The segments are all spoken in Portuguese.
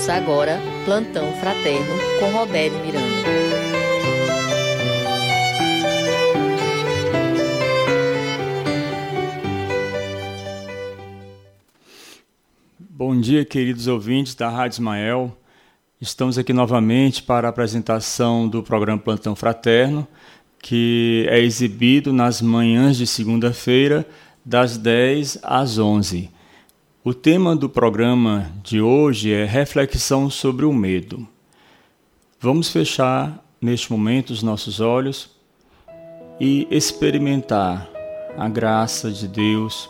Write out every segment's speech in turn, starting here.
Ouça agora Plantão Fraterno com Robério Miranda. Bom dia, queridos ouvintes da Rádio Ismael. Estamos aqui novamente para a apresentação do programa Plantão Fraterno, que é exibido nas manhãs de segunda-feira, das 10 às 11. O tema do programa de hoje é reflexão sobre o medo. Vamos fechar neste momento os nossos olhos e experimentar a graça de Deus,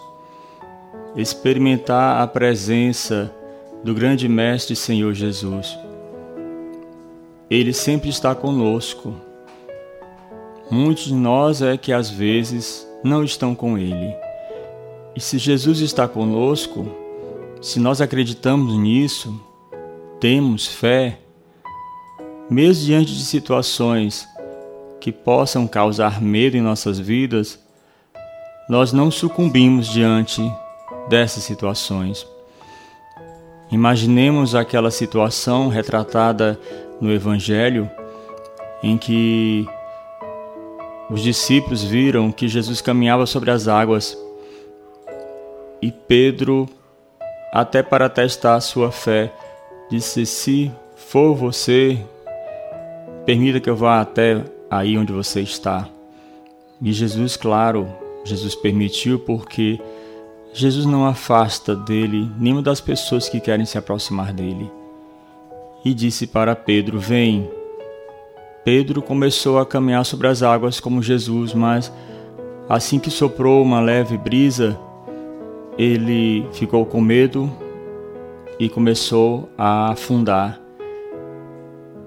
experimentar a presença do grande Mestre Senhor Jesus. Ele sempre está conosco. Muitos de nós é que às vezes não estão com Ele. E se Jesus está conosco, se nós acreditamos nisso, temos fé, mesmo diante de situações que possam causar medo em nossas vidas, nós não sucumbimos diante dessas situações. Imaginemos aquela situação retratada no Evangelho em que os discípulos viram que Jesus caminhava sobre as águas e Pedro, até para testar a sua fé, disse: Se for você, permita que eu vá até aí onde você está. E Jesus, claro, Jesus permitiu porque Jesus não afasta dele nenhuma das pessoas que querem se aproximar dele. E disse para Pedro: Vem. Pedro começou a caminhar sobre as águas como Jesus, mas assim que soprou uma leve brisa, ele ficou com medo e começou a afundar.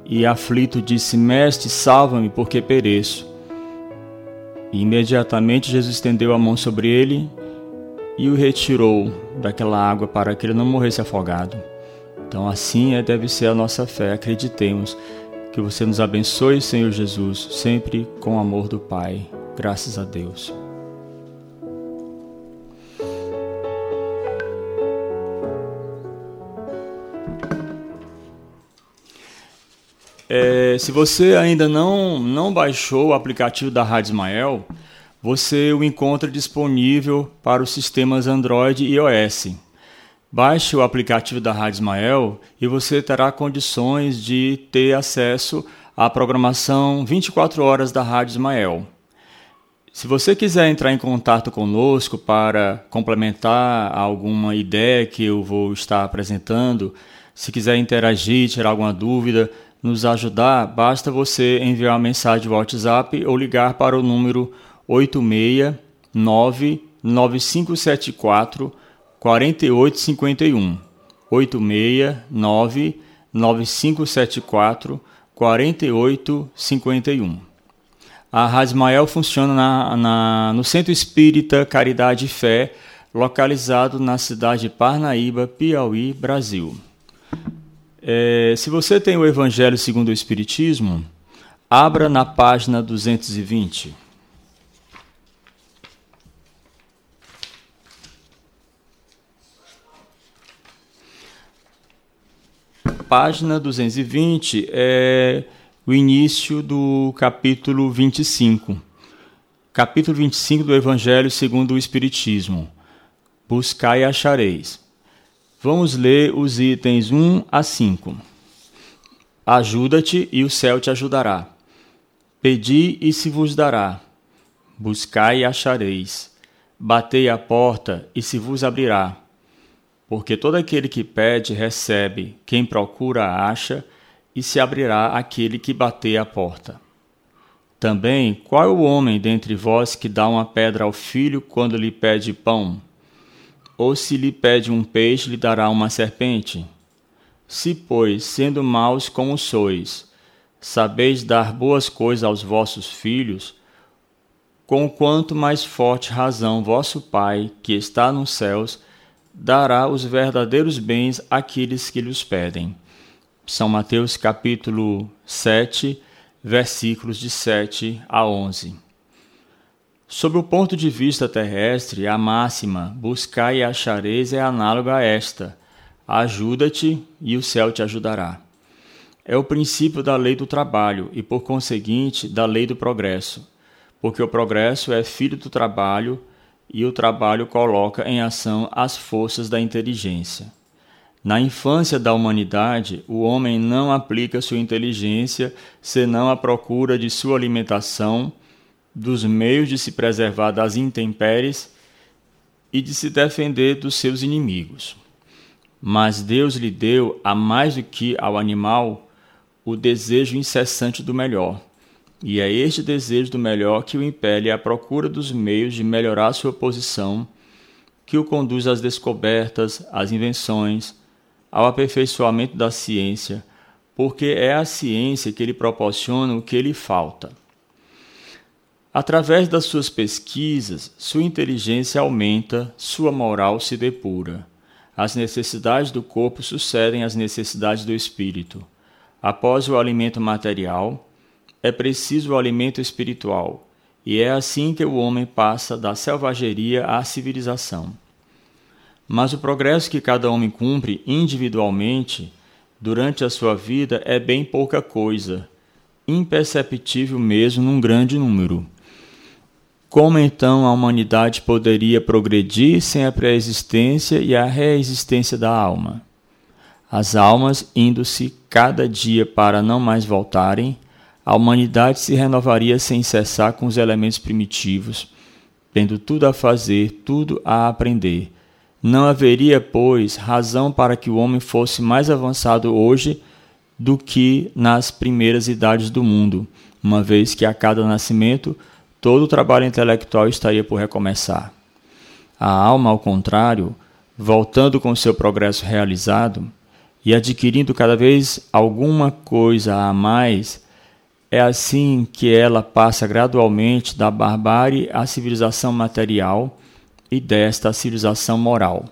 E aflito disse: Mestre, salva-me, porque pereço. E imediatamente Jesus estendeu a mão sobre ele e o retirou daquela água para que ele não morresse afogado. Então, assim é, deve ser a nossa fé. Acreditemos que você nos abençoe, Senhor Jesus, sempre com o amor do Pai. Graças a Deus. É, se você ainda não, não baixou o aplicativo da Rádio Ismael, você o encontra disponível para os sistemas Android e iOS. Baixe o aplicativo da Rádio Ismael e você terá condições de ter acesso à programação 24 horas da Rádio Ismael. Se você quiser entrar em contato conosco para complementar alguma ideia que eu vou estar apresentando, se quiser interagir, tirar alguma dúvida, nos ajudar, basta você enviar uma mensagem de WhatsApp ou ligar para o número 869 9574 4851. 869 9574 4851. A Rádio funciona na, na, no Centro Espírita Caridade e Fé, localizado na cidade de Parnaíba, Piauí, Brasil. É, se você tem o Evangelho segundo o Espiritismo, abra na página 220. Página 220 é o início do capítulo 25. Capítulo 25 do Evangelho segundo o Espiritismo. Buscai e achareis. Vamos ler os itens 1 a 5. Ajuda-te e o céu te ajudará. Pedi e se vos dará. Buscai e achareis. Batei a porta e se vos abrirá. Porque todo aquele que pede, recebe, quem procura, acha, e se abrirá aquele que bater a porta. Também, qual é o homem dentre vós que dá uma pedra ao filho quando lhe pede pão? Ou se lhe pede um peixe, lhe dará uma serpente? Se, pois, sendo maus como sois, sabeis dar boas coisas aos vossos filhos, com quanto mais forte razão vosso Pai, que está nos céus, dará os verdadeiros bens àqueles que lhes pedem. São Mateus capítulo 7, versículos de 7 a 11. Sob o ponto de vista terrestre, a máxima buscai e achareis é análoga a esta. Ajuda-te e o céu te ajudará. É o princípio da lei do trabalho e, por conseguinte, da lei do progresso, porque o progresso é filho do trabalho e o trabalho coloca em ação as forças da inteligência. Na infância da humanidade, o homem não aplica sua inteligência senão à procura de sua alimentação, dos meios de se preservar das intempéries e de se defender dos seus inimigos. Mas Deus lhe deu, a mais do que ao animal, o desejo incessante do melhor. E é este desejo do melhor que o impele à procura dos meios de melhorar sua posição, que o conduz às descobertas, às invenções, ao aperfeiçoamento da ciência, porque é a ciência que lhe proporciona o que lhe falta. Através das suas pesquisas, sua inteligência aumenta, sua moral se depura. As necessidades do corpo sucedem às necessidades do espírito. Após o alimento material, é preciso o alimento espiritual, e é assim que o homem passa da selvageria à civilização. Mas o progresso que cada homem cumpre individualmente durante a sua vida é bem pouca coisa, imperceptível mesmo num grande número. Como então a humanidade poderia progredir sem a pré-existência e a reexistência da alma? As almas, indo-se cada dia para não mais voltarem, a humanidade se renovaria sem cessar com os elementos primitivos, tendo tudo a fazer, tudo a aprender, não haveria, pois, razão para que o homem fosse mais avançado hoje do que nas primeiras idades do mundo, uma vez que a cada nascimento todo o trabalho intelectual estaria por recomeçar. A alma, ao contrário, voltando com seu progresso realizado e adquirindo cada vez alguma coisa a mais, é assim que ela passa gradualmente da barbárie à civilização material e desta civilização moral.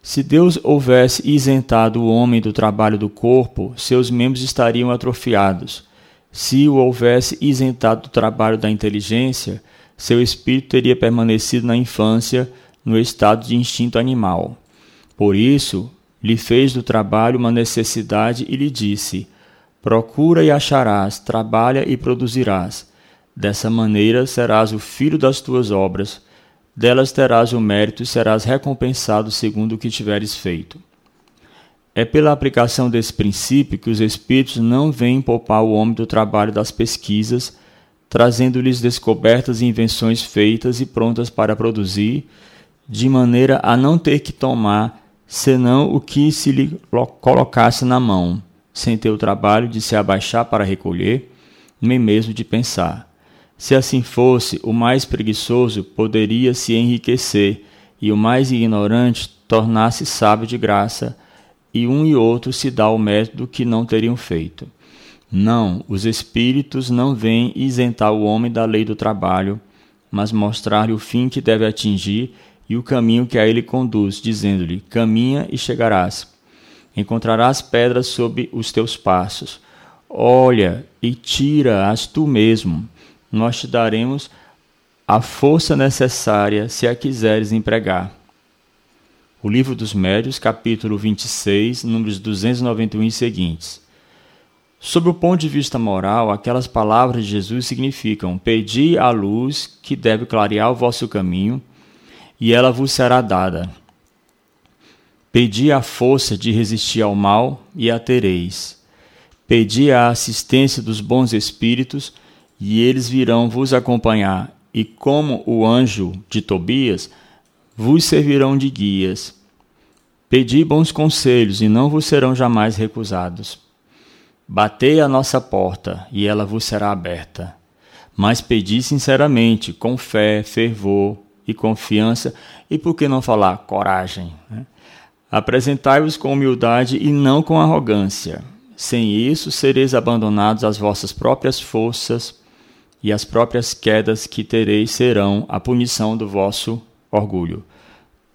Se Deus houvesse isentado o homem do trabalho do corpo, seus membros estariam atrofiados. Se o houvesse isentado do trabalho da inteligência, seu espírito teria permanecido na infância no estado de instinto animal. Por isso, lhe fez do trabalho uma necessidade e lhe disse: Procura e acharás, trabalha e produzirás. Dessa maneira serás o filho das tuas obras delas terás o mérito e serás recompensado segundo o que tiveres feito. É pela aplicação desse princípio que os espíritos não vêm poupar o homem do trabalho das pesquisas, trazendo-lhes descobertas e invenções feitas e prontas para produzir, de maneira a não ter que tomar senão o que se lhe colocasse na mão, sem ter o trabalho de se abaixar para recolher, nem mesmo de pensar. Se assim fosse, o mais preguiçoso poderia se enriquecer, e o mais ignorante tornar-se sábio de graça, e um e outro se dá o mérito que não teriam feito. Não, os espíritos não vêm isentar o homem da lei do trabalho, mas mostrar-lhe o fim que deve atingir e o caminho que a ele conduz, dizendo-lhe: Caminha e chegarás. Encontrarás pedras sob os teus passos. Olha e tira-as tu mesmo nós te daremos a força necessária se a quiseres empregar. O Livro dos Médios, capítulo 26, números 291 e seguintes. Sob o ponto de vista moral, aquelas palavras de Jesus significam: Pedi a luz que deve clarear o vosso caminho, e ela vos será dada. Pedi a força de resistir ao mal, e a tereis. Pedi a assistência dos bons espíritos, e eles virão vos acompanhar, e como o anjo de Tobias, vos servirão de guias. Pedi bons conselhos, e não vos serão jamais recusados. Batei a nossa porta, e ela vos será aberta. Mas pedi sinceramente, com fé, fervor e confiança, e por que não falar coragem? Né? Apresentai-vos com humildade e não com arrogância. Sem isso, sereis abandonados às vossas próprias forças e as próprias quedas que tereis serão a punição do vosso orgulho.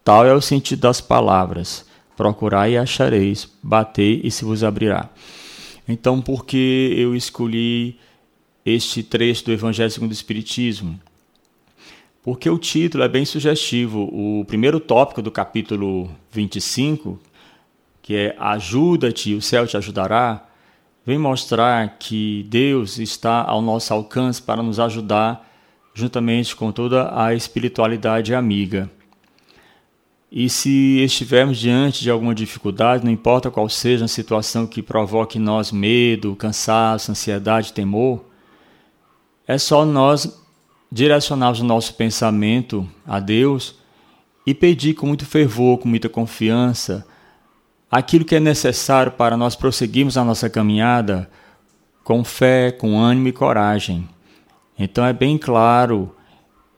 Tal é o sentido das palavras: procurai e achareis, batei e se vos abrirá. Então, por que eu escolhi este trecho do Evangelho segundo o Espiritismo? Porque o título é bem sugestivo. O primeiro tópico do capítulo 25 que é ajuda-te, o céu te ajudará, vem mostrar que Deus está ao nosso alcance para nos ajudar, juntamente com toda a espiritualidade amiga. E se estivermos diante de alguma dificuldade, não importa qual seja a situação que provoque em nós medo, cansaço, ansiedade, temor, é só nós direcionarmos o nosso pensamento a Deus e pedir com muito fervor, com muita confiança, aquilo que é necessário para nós prosseguirmos a nossa caminhada com fé, com ânimo e coragem. Então é bem claro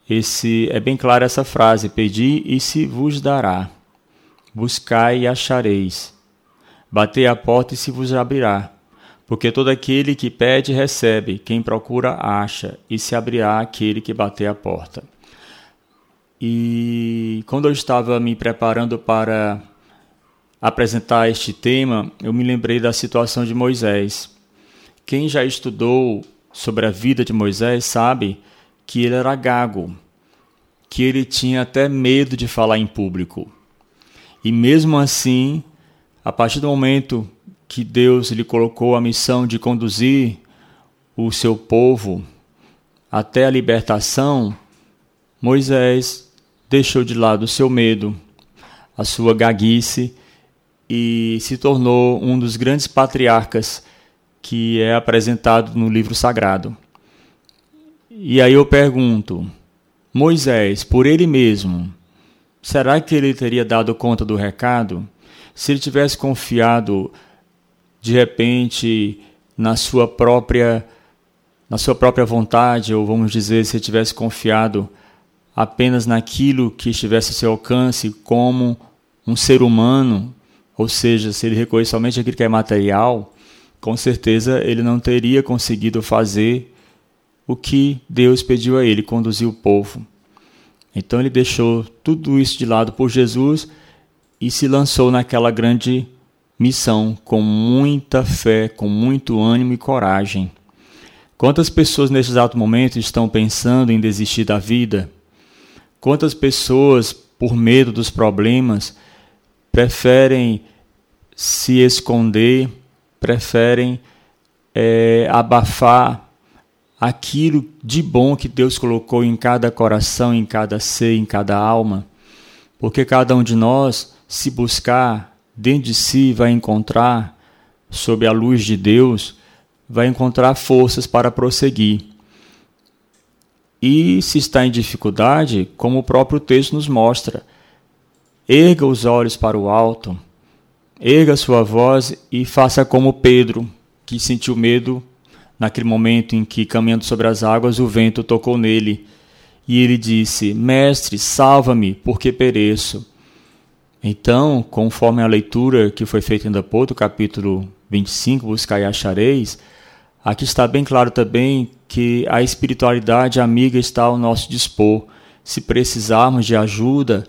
esse é bem clara essa frase: pedi e se vos dará. Buscai e achareis. Batei a porta e se vos abrirá. Porque todo aquele que pede recebe, quem procura acha, e se abrirá aquele que bater a porta. E quando eu estava me preparando para apresentar este tema, eu me lembrei da situação de Moisés. Quem já estudou sobre a vida de Moisés sabe que ele era gago, que ele tinha até medo de falar em público. E mesmo assim, a partir do momento que Deus lhe colocou a missão de conduzir o seu povo até a libertação, Moisés deixou de lado o seu medo, a sua gaguice e se tornou um dos grandes patriarcas que é apresentado no livro sagrado. E aí eu pergunto: Moisés, por ele mesmo, será que ele teria dado conta do recado? Se ele tivesse confiado de repente na sua própria na sua própria vontade, ou vamos dizer, se ele tivesse confiado apenas naquilo que estivesse a seu alcance como um ser humano, ou seja, se ele recorrer somente àquilo que é material, com certeza ele não teria conseguido fazer o que Deus pediu a ele, conduzir o povo. Então ele deixou tudo isso de lado por Jesus e se lançou naquela grande missão com muita fé, com muito ânimo e coragem. Quantas pessoas nesse exato momento estão pensando em desistir da vida? Quantas pessoas, por medo dos problemas, preferem se esconder, preferem é, abafar aquilo de bom que Deus colocou em cada coração, em cada ser, em cada alma. Porque cada um de nós, se buscar dentro de si, vai encontrar, sob a luz de Deus, vai encontrar forças para prosseguir. E se está em dificuldade, como o próprio texto nos mostra, erga os olhos para o alto, erga sua voz e faça como Pedro, que sentiu medo Naquele momento em que, caminhando sobre as águas, o vento tocou nele. E ele disse: Mestre, salva-me, porque pereço. Então, conforme a leitura que foi feita em Dapoto, capítulo 25, Buscai e achareis, aqui está bem claro também que a espiritualidade amiga está ao nosso dispor. Se precisarmos de ajuda,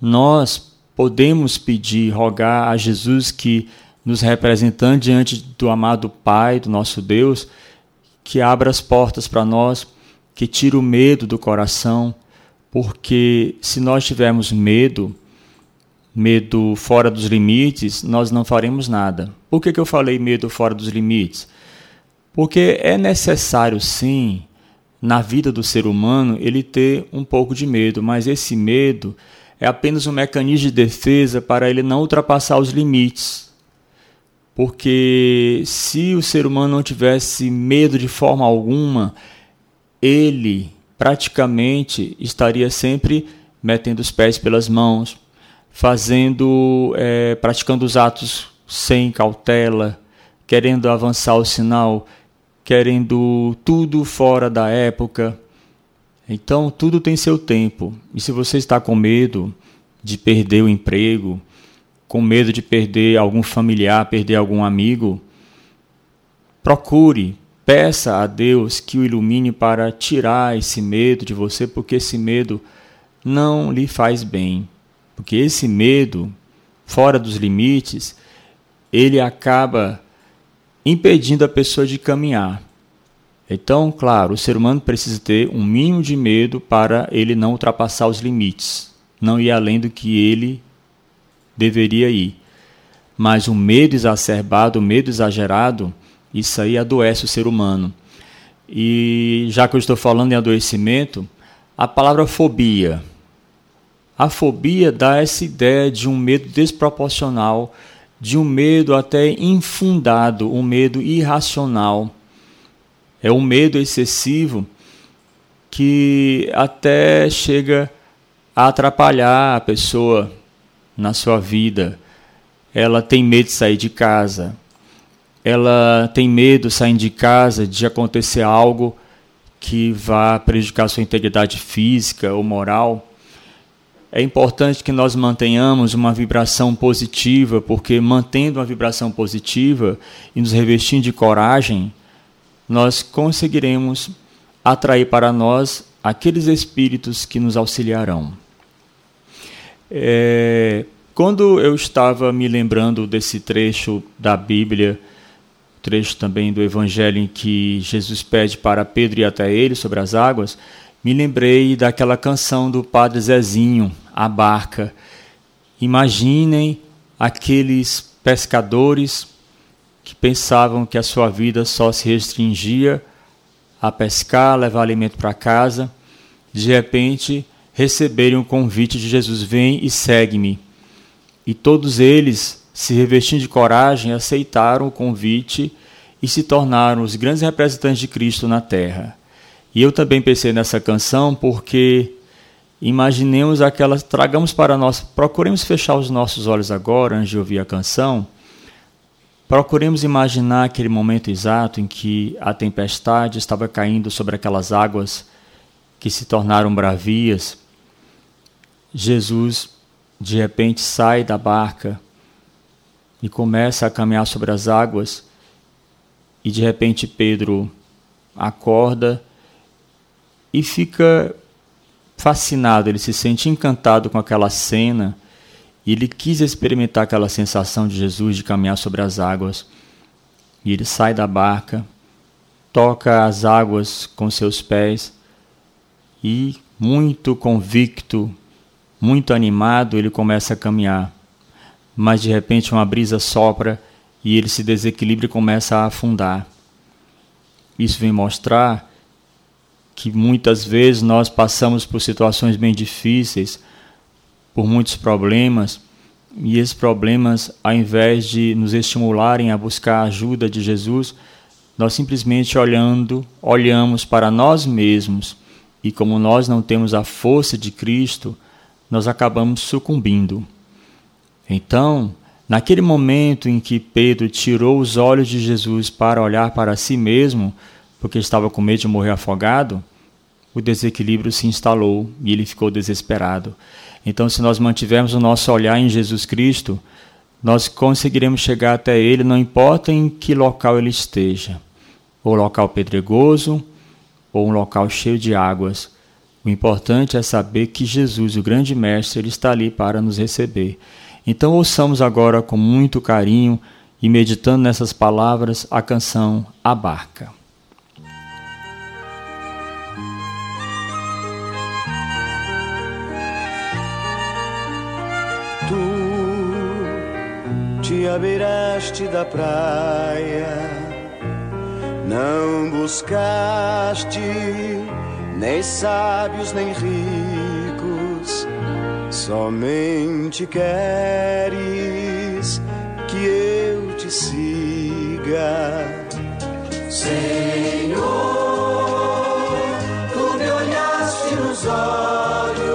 nós podemos pedir, rogar a Jesus que nos representando diante do amado Pai, do nosso Deus, que abra as portas para nós, que tire o medo do coração, porque se nós tivermos medo, medo fora dos limites, nós não faremos nada. Por que, que eu falei medo fora dos limites? Porque é necessário, sim, na vida do ser humano, ele ter um pouco de medo, mas esse medo é apenas um mecanismo de defesa para ele não ultrapassar os limites porque se o ser humano não tivesse medo de forma alguma, ele praticamente estaria sempre metendo os pés pelas mãos, fazendo, é, praticando os atos sem cautela, querendo avançar o sinal, querendo tudo fora da época. Então, tudo tem seu tempo. E se você está com medo de perder o emprego, com medo de perder algum familiar, perder algum amigo, procure, peça a Deus que o ilumine para tirar esse medo de você, porque esse medo não lhe faz bem. Porque esse medo, fora dos limites, ele acaba impedindo a pessoa de caminhar. Então, claro, o ser humano precisa ter um mínimo de medo para ele não ultrapassar os limites, não ir além do que ele deveria ir. mas o medo exacerbado, o medo exagerado, isso aí adoece o ser humano. E já que eu estou falando em adoecimento, a palavra fobia. A fobia dá essa ideia de um medo desproporcional, de um medo até infundado, um medo irracional. É um medo excessivo que até chega a atrapalhar a pessoa na sua vida. Ela tem medo de sair de casa. Ela tem medo saindo de casa de acontecer algo que vá prejudicar sua integridade física ou moral. É importante que nós mantenhamos uma vibração positiva, porque mantendo uma vibração positiva e nos revestindo de coragem, nós conseguiremos atrair para nós aqueles espíritos que nos auxiliarão. É, quando eu estava me lembrando desse trecho da Bíblia, trecho também do Evangelho em que Jesus pede para Pedro ir até ele sobre as águas, me lembrei daquela canção do Padre Zezinho, A Barca. Imaginem aqueles pescadores que pensavam que a sua vida só se restringia a pescar, levar alimento para casa, de repente receberem o convite de Jesus: Vem e segue-me. E todos eles, se revestindo de coragem, aceitaram o convite e se tornaram os grandes representantes de Cristo na terra. E eu também pensei nessa canção porque imaginemos aquelas, tragamos para nós, procuremos fechar os nossos olhos agora antes de ouvir a canção. Procuremos imaginar aquele momento exato em que a tempestade estava caindo sobre aquelas águas que se tornaram bravias. Jesus de repente sai da barca e começa a caminhar sobre as águas, e de repente Pedro acorda e fica fascinado, ele se sente encantado com aquela cena e ele quis experimentar aquela sensação de Jesus de caminhar sobre as águas. E ele sai da barca, toca as águas com seus pés e, muito convicto, muito animado, ele começa a caminhar. Mas de repente uma brisa sopra e ele se desequilibra e começa a afundar. Isso vem mostrar que muitas vezes nós passamos por situações bem difíceis, por muitos problemas, e esses problemas, ao invés de nos estimularem a buscar a ajuda de Jesus, nós simplesmente olhando, olhamos para nós mesmos, e como nós não temos a força de Cristo, nós acabamos sucumbindo. Então, naquele momento em que Pedro tirou os olhos de Jesus para olhar para si mesmo, porque estava com medo de morrer afogado, o desequilíbrio se instalou e ele ficou desesperado. Então, se nós mantivermos o nosso olhar em Jesus Cristo, nós conseguiremos chegar até Ele, não importa em que local ele esteja ou local pedregoso ou um local cheio de águas. O importante é saber que Jesus, o grande Mestre, ele está ali para nos receber. Então, ouçamos agora com muito carinho e meditando nessas palavras a canção A Barca. te abeiraste da praia, não buscaste nem sábios nem ricos, somente queres que eu te siga, Senhor. Tu me olhaste nos olhos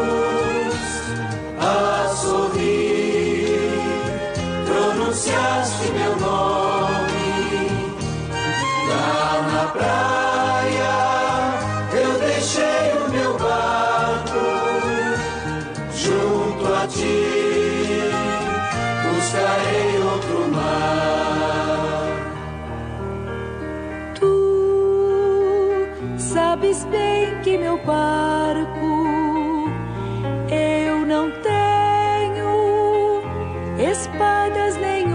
sabes bem que meu barco eu não tenho espadas nem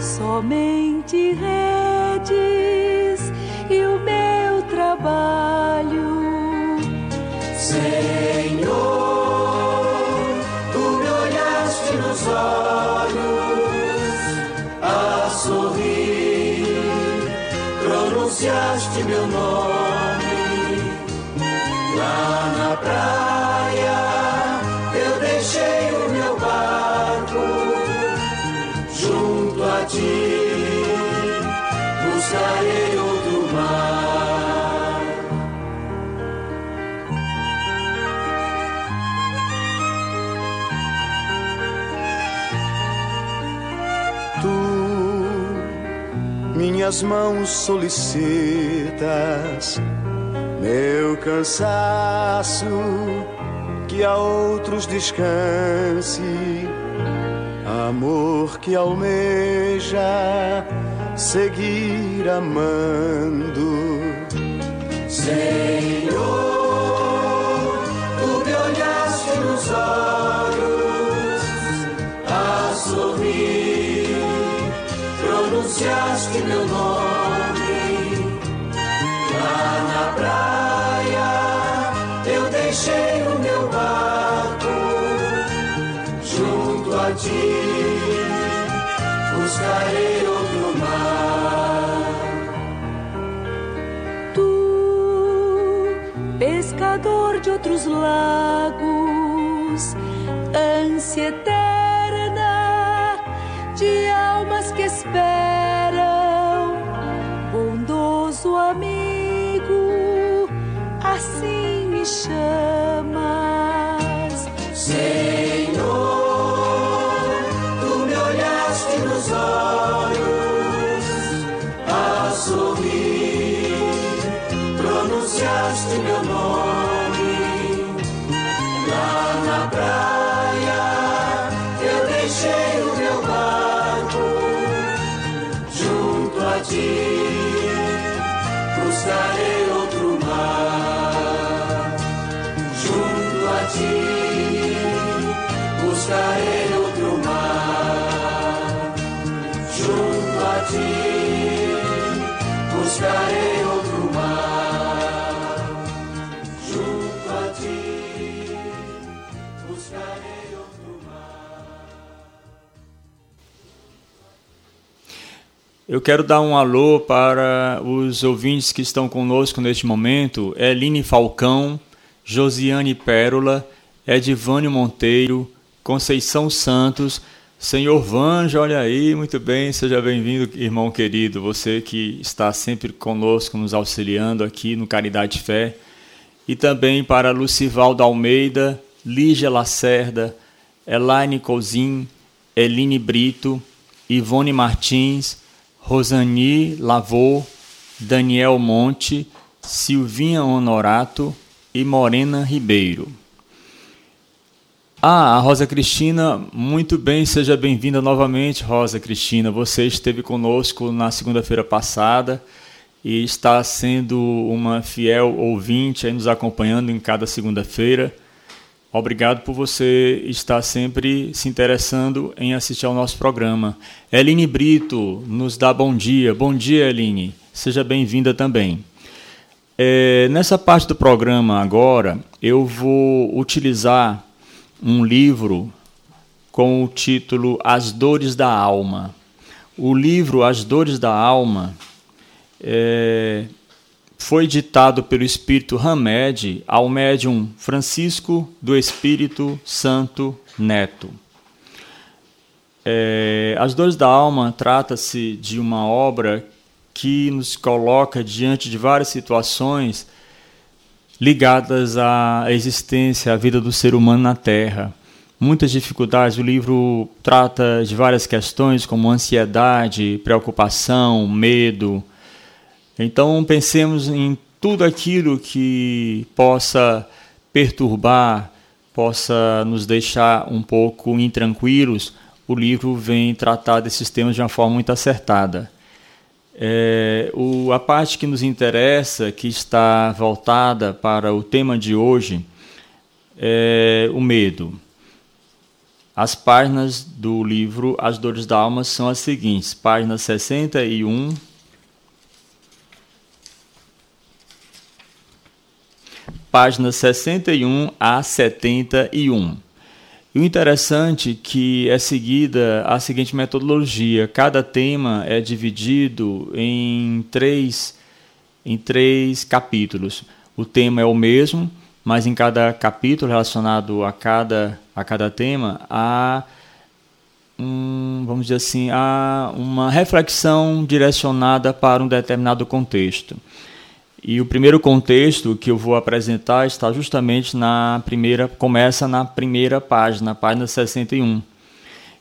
somente redes e o meu trabalho. Senhor, pronunciaste meu nome lá na praia. Minhas mãos solicitas, meu cansaço, que a outros descanse, amor que almeja seguir amando. Senhor, tu me olhaste nos olhos pronunciaste meu nome lá na praia. Eu deixei o meu barco junto a ti, buscarei outro mar. Tu, pescador de outros lagos, ânsia eterna de almas que esperam, assim me chamas. Senhor, Eu quero dar um alô para os ouvintes que estão conosco neste momento: Eline Falcão, Josiane Pérola, Edivânio Monteiro, Conceição Santos, Senhor Vanjo, olha aí, muito bem, seja bem-vindo, irmão querido, você que está sempre conosco, nos auxiliando aqui no Caridade Fé. E também para Lucivaldo Almeida, Lígia Lacerda, Elaine Cousin, Eline Brito, Ivone Martins, Rosani Lavô, Daniel Monte, Silvinha Honorato e Morena Ribeiro. Ah, a Rosa Cristina, muito bem, seja bem-vinda novamente, Rosa Cristina. Você esteve conosco na segunda-feira passada e está sendo uma fiel ouvinte, aí nos acompanhando em cada segunda-feira. Obrigado por você estar sempre se interessando em assistir ao nosso programa. Eline Brito nos dá bom dia. Bom dia, Eline. Seja bem-vinda também. É, nessa parte do programa agora, eu vou utilizar um livro com o título As Dores da Alma. O livro As Dores da Alma é, foi ditado pelo Espírito Hamed ao médium Francisco do Espírito Santo Neto. É, As Dores da Alma trata-se de uma obra que nos coloca diante de várias situações ligadas à existência, à vida do ser humano na Terra. Muitas dificuldades. O livro trata de várias questões, como ansiedade, preocupação, medo. Então, pensemos em tudo aquilo que possa perturbar, possa nos deixar um pouco intranquilos. O livro vem tratar desses temas de uma forma muito acertada. É, o, a parte que nos interessa, que está voltada para o tema de hoje, é o medo. As páginas do livro As Dores da Alma são as seguintes: página 61, páginas 61 a 71. E o interessante é que é seguida a seguinte metodologia: cada tema é dividido em três em três capítulos. O tema é o mesmo, mas em cada capítulo relacionado a cada, a cada tema há um, vamos dizer assim, há uma reflexão direcionada para um determinado contexto. E o primeiro contexto que eu vou apresentar está justamente na primeira, começa na primeira página, página 61.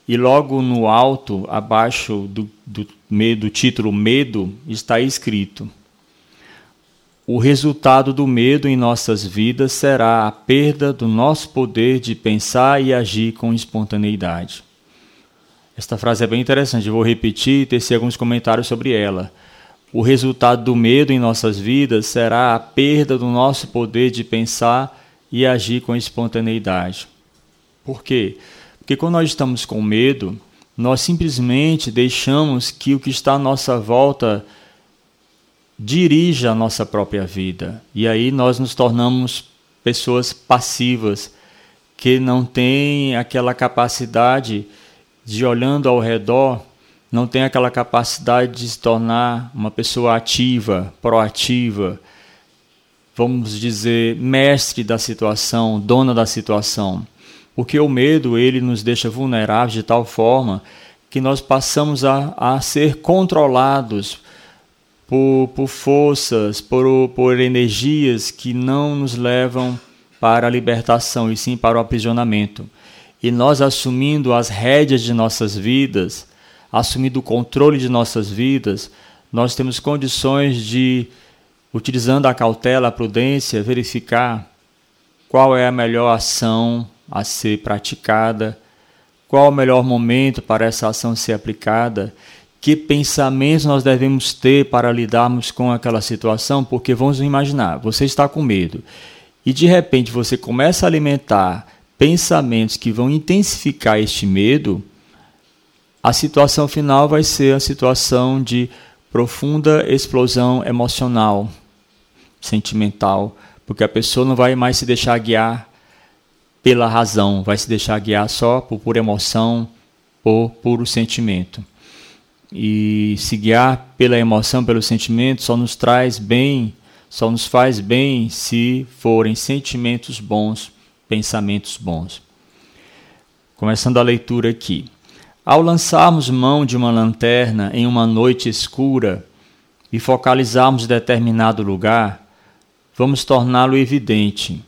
E logo no alto, abaixo do, do, do título Medo, está escrito: O resultado do medo em nossas vidas será a perda do nosso poder de pensar e agir com espontaneidade. Esta frase é bem interessante, eu vou repetir e tecer alguns comentários sobre ela. O resultado do medo em nossas vidas será a perda do nosso poder de pensar e agir com espontaneidade. Por quê? Porque quando nós estamos com medo, nós simplesmente deixamos que o que está à nossa volta dirija a nossa própria vida. E aí nós nos tornamos pessoas passivas, que não têm aquela capacidade de olhando ao redor não tem aquela capacidade de se tornar uma pessoa ativa, proativa, vamos dizer, mestre da situação, dona da situação. Porque o medo, ele nos deixa vulneráveis de tal forma que nós passamos a, a ser controlados por, por forças, por, por energias que não nos levam para a libertação, e sim para o aprisionamento. E nós assumindo as rédeas de nossas vidas, assumindo o controle de nossas vidas, nós temos condições de, utilizando a cautela, a prudência, verificar qual é a melhor ação a ser praticada, qual o melhor momento para essa ação ser aplicada, que pensamentos nós devemos ter para lidarmos com aquela situação, porque vamos imaginar, você está com medo e de repente você começa a alimentar pensamentos que vão intensificar este medo, a situação final vai ser a situação de profunda explosão emocional, sentimental, porque a pessoa não vai mais se deixar guiar pela razão, vai se deixar guiar só por pura emoção ou puro sentimento. E se guiar pela emoção, pelo sentimento, só nos traz bem, só nos faz bem se forem sentimentos bons, pensamentos bons. Começando a leitura aqui. Ao lançarmos mão de uma lanterna em uma noite escura e focalizarmos determinado lugar, vamos torná-lo evidente.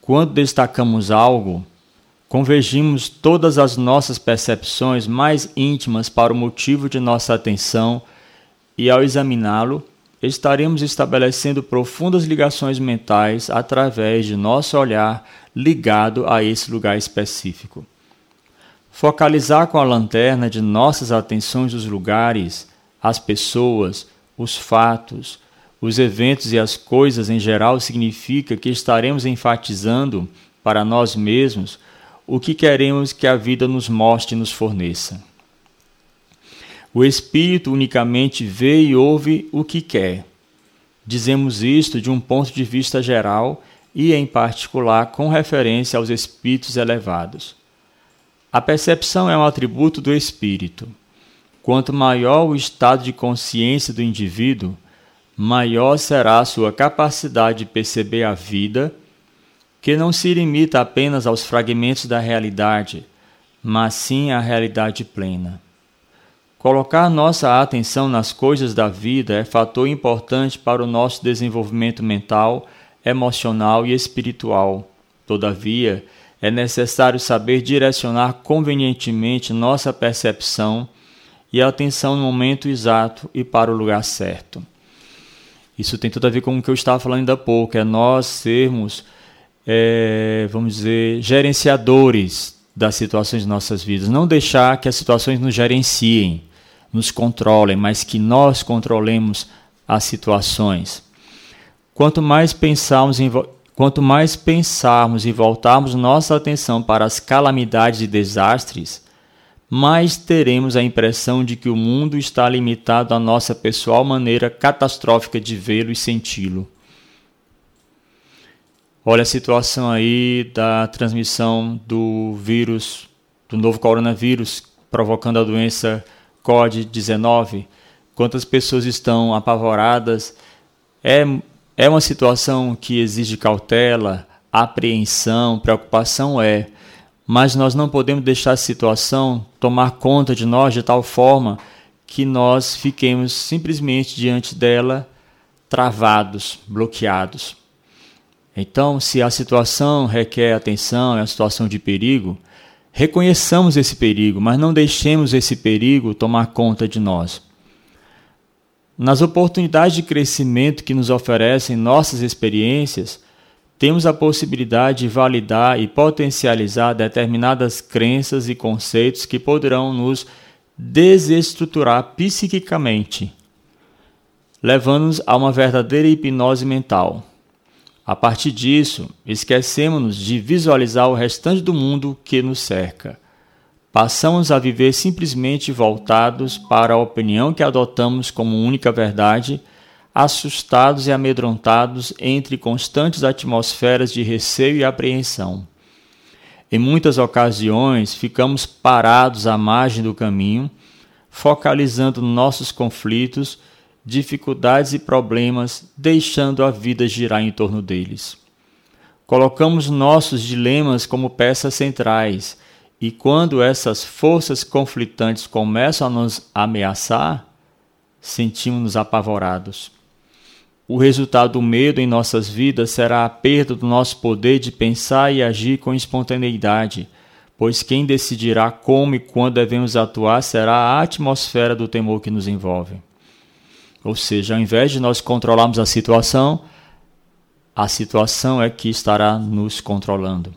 Quando destacamos algo, convergimos todas as nossas percepções mais íntimas para o motivo de nossa atenção e, ao examiná-lo, estaremos estabelecendo profundas ligações mentais através de nosso olhar ligado a esse lugar específico. Focalizar com a lanterna de nossas atenções os lugares, as pessoas, os fatos, os eventos e as coisas em geral significa que estaremos enfatizando para nós mesmos o que queremos que a vida nos mostre e nos forneça. O Espírito unicamente vê e ouve o que quer. Dizemos isto de um ponto de vista geral e, em particular, com referência aos espíritos elevados. A percepção é um atributo do espírito. Quanto maior o estado de consciência do indivíduo, maior será a sua capacidade de perceber a vida, que não se limita apenas aos fragmentos da realidade, mas sim à realidade plena. Colocar nossa atenção nas coisas da vida é fator importante para o nosso desenvolvimento mental, emocional e espiritual. Todavia, é necessário saber direcionar convenientemente nossa percepção e atenção no momento exato e para o lugar certo. Isso tem tudo a ver com o que eu estava falando ainda há pouco, é nós sermos, é, vamos dizer, gerenciadores das situações de nossas vidas. Não deixar que as situações nos gerenciem, nos controlem, mas que nós controlemos as situações. Quanto mais pensarmos em Quanto mais pensarmos e voltarmos nossa atenção para as calamidades e desastres, mais teremos a impressão de que o mundo está limitado à nossa pessoal maneira catastrófica de vê-lo e senti-lo. Olha a situação aí da transmissão do vírus, do novo coronavírus, provocando a doença COVID-19. Quantas pessoas estão apavoradas, É, é uma situação que exige cautela, apreensão, preocupação? É. Mas nós não podemos deixar a situação tomar conta de nós de tal forma que nós fiquemos simplesmente diante dela travados, bloqueados. Então, se a situação requer atenção, é uma situação de perigo, reconheçamos esse perigo, mas não deixemos esse perigo tomar conta de nós. Nas oportunidades de crescimento que nos oferecem nossas experiências, temos a possibilidade de validar e potencializar determinadas crenças e conceitos que poderão nos desestruturar psiquicamente, levando-nos a uma verdadeira hipnose mental. A partir disso, esquecemos-nos de visualizar o restante do mundo que nos cerca. Passamos a viver simplesmente voltados para a opinião que adotamos como única verdade, assustados e amedrontados entre constantes atmosferas de receio e apreensão. Em muitas ocasiões, ficamos parados à margem do caminho, focalizando nossos conflitos dificuldades e problemas, deixando a vida girar em torno deles. Colocamos nossos dilemas como peças centrais, e quando essas forças conflitantes começam a nos ameaçar, sentimos-nos apavorados. O resultado do medo em nossas vidas será a perda do nosso poder de pensar e agir com espontaneidade, pois quem decidirá como e quando devemos atuar será a atmosfera do temor que nos envolve. Ou seja, ao invés de nós controlarmos a situação, a situação é que estará nos controlando.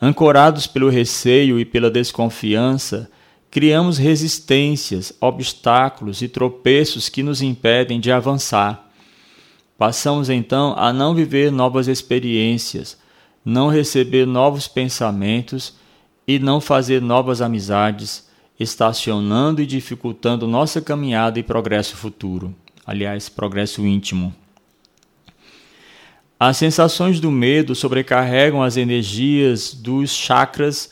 Ancorados pelo receio e pela desconfiança, criamos resistências, obstáculos e tropeços que nos impedem de avançar. Passamos então a não viver novas experiências, não receber novos pensamentos e não fazer novas amizades, estacionando e dificultando nossa caminhada e progresso futuro aliás, progresso íntimo. As sensações do medo sobrecarregam as energias dos chakras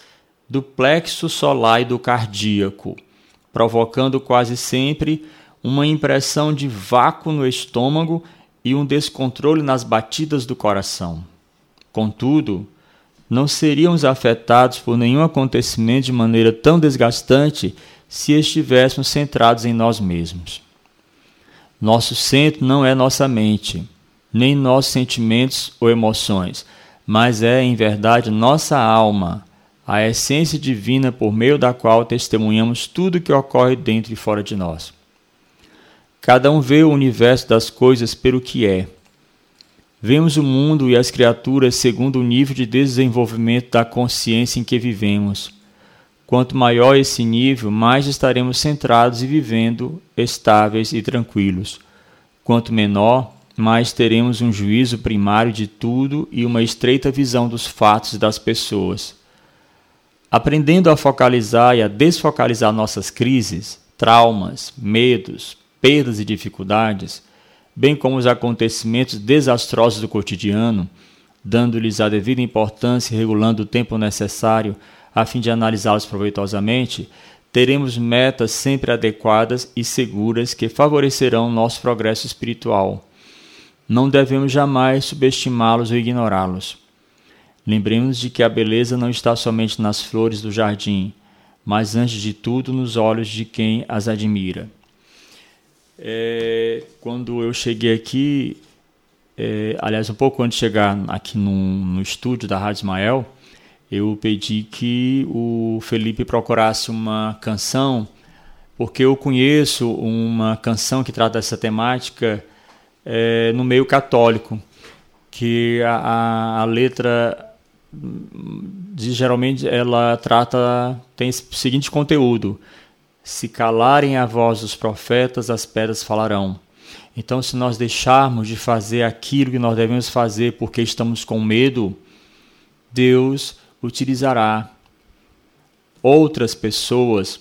do plexo solar e do cardíaco, provocando quase sempre uma impressão de vácuo no estômago e um descontrole nas batidas do coração. Contudo, não seríamos afetados por nenhum acontecimento de maneira tão desgastante se estivéssemos centrados em nós mesmos. Nosso centro não é nossa mente, nem nossos sentimentos ou emoções, mas é, em verdade, nossa alma, a essência divina por meio da qual testemunhamos tudo que ocorre dentro e fora de nós. Cada um vê o universo das coisas pelo que é. Vemos o mundo e as criaturas segundo o nível de desenvolvimento da consciência em que vivemos. Quanto maior esse nível, mais estaremos centrados e vivendo estáveis e tranquilos. Quanto menor, mais teremos um juízo primário de tudo e uma estreita visão dos fatos e das pessoas. Aprendendo a focalizar e a desfocalizar nossas crises, traumas, medos, perdas e dificuldades, bem como os acontecimentos desastrosos do cotidiano, dando-lhes a devida importância e regulando o tempo necessário a fim de analisá-los proveitosamente, teremos metas sempre adequadas e seguras que favorecerão nosso progresso espiritual. Não devemos jamais subestimá-los ou ignorá-los. Lembremos de que a beleza não está somente nas flores do jardim, mas antes de tudo nos olhos de quem as admira. É, quando eu cheguei aqui, é, aliás, um pouco antes de chegar aqui no, no estúdio da Rádio Ismael, eu pedi que o Felipe procurasse uma canção, porque eu conheço uma canção que trata dessa temática é, no meio católico, que a, a, a letra geralmente ela trata tem esse seguinte conteúdo: se calarem a voz dos profetas, as pedras falarão. Então, se nós deixarmos de fazer aquilo que nós devemos fazer porque estamos com medo, Deus utilizará outras pessoas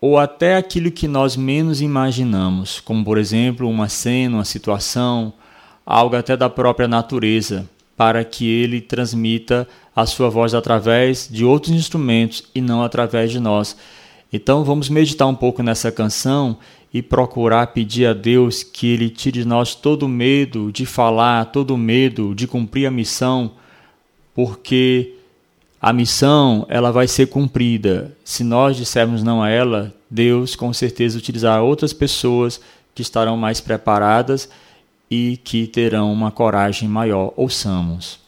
ou até aquilo que nós menos imaginamos, como por exemplo uma cena, uma situação, algo até da própria natureza, para que ele transmita a sua voz através de outros instrumentos e não através de nós. Então vamos meditar um pouco nessa canção e procurar pedir a Deus que Ele tire de nós todo medo de falar, todo medo de cumprir a missão, porque a missão ela vai ser cumprida. Se nós dissermos não a ela, Deus com certeza utilizará outras pessoas que estarão mais preparadas e que terão uma coragem maior. Ouçamos.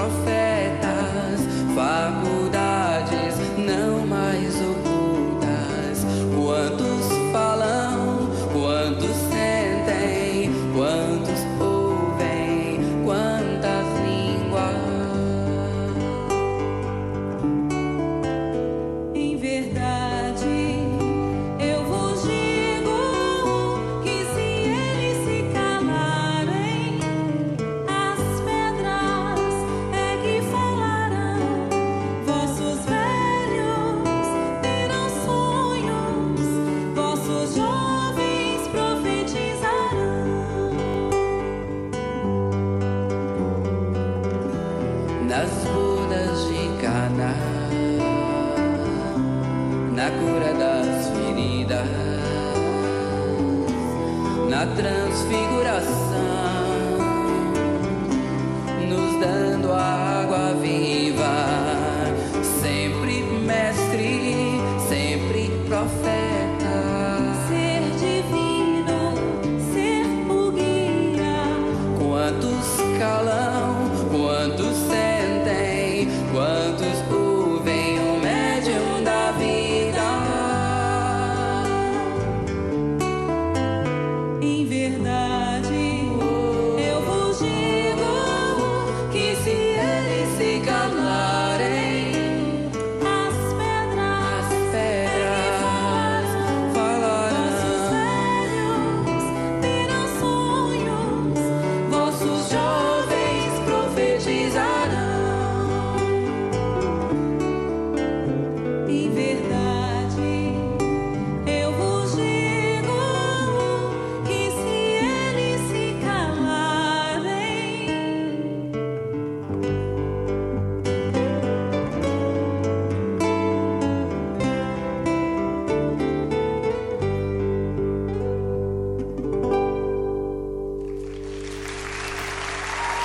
professor.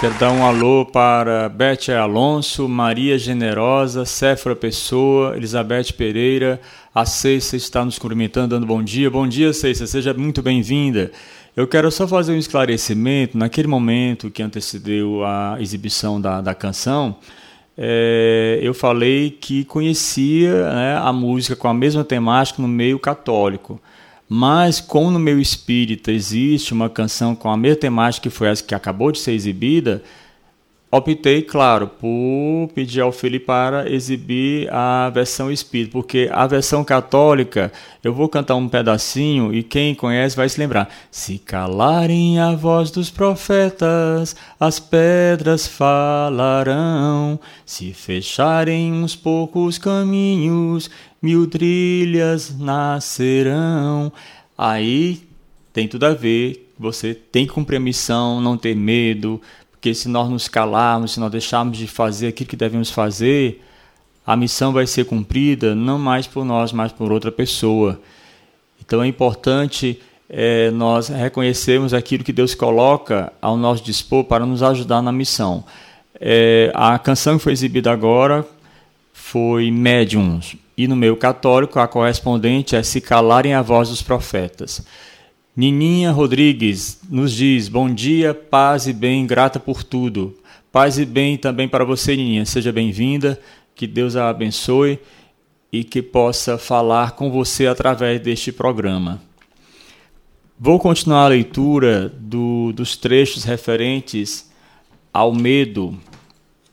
Quero dar um alô para Bete Alonso, Maria Generosa, Céfora Pessoa, Elizabeth Pereira, a Ceissa está nos cumprimentando, dando bom dia. Bom dia, Ceissa, seja muito bem-vinda. Eu quero só fazer um esclarecimento. Naquele momento que antecedeu a exibição da, da canção, é, eu falei que conhecia né, a música com a mesma temática no meio católico. Mas como no meu espírita existe uma canção com a mesma temática que foi essa que acabou de ser exibida, optei, claro, por pedir ao Felipe para exibir a versão espírita, porque a versão católica, eu vou cantar um pedacinho e quem conhece vai se lembrar. Se calarem a voz dos profetas, as pedras falarão. Se fecharem uns poucos caminhos, mil trilhas nascerão. Aí tem tudo a ver. Você tem que cumprir a missão, não ter medo, porque se nós nos calarmos, se nós deixarmos de fazer aquilo que devemos fazer, a missão vai ser cumprida não mais por nós, mas por outra pessoa. Então é importante é, nós reconhecermos aquilo que Deus coloca ao nosso dispor para nos ajudar na missão. É, a canção que foi exibida agora foi Médiums, e no meio católico a correspondente é Se Calarem a Voz dos Profetas. Nininha Rodrigues nos diz: Bom dia, paz e bem, grata por tudo. Paz e bem também para você, Nininha. Seja bem-vinda, que Deus a abençoe e que possa falar com você através deste programa. Vou continuar a leitura do, dos trechos referentes ao medo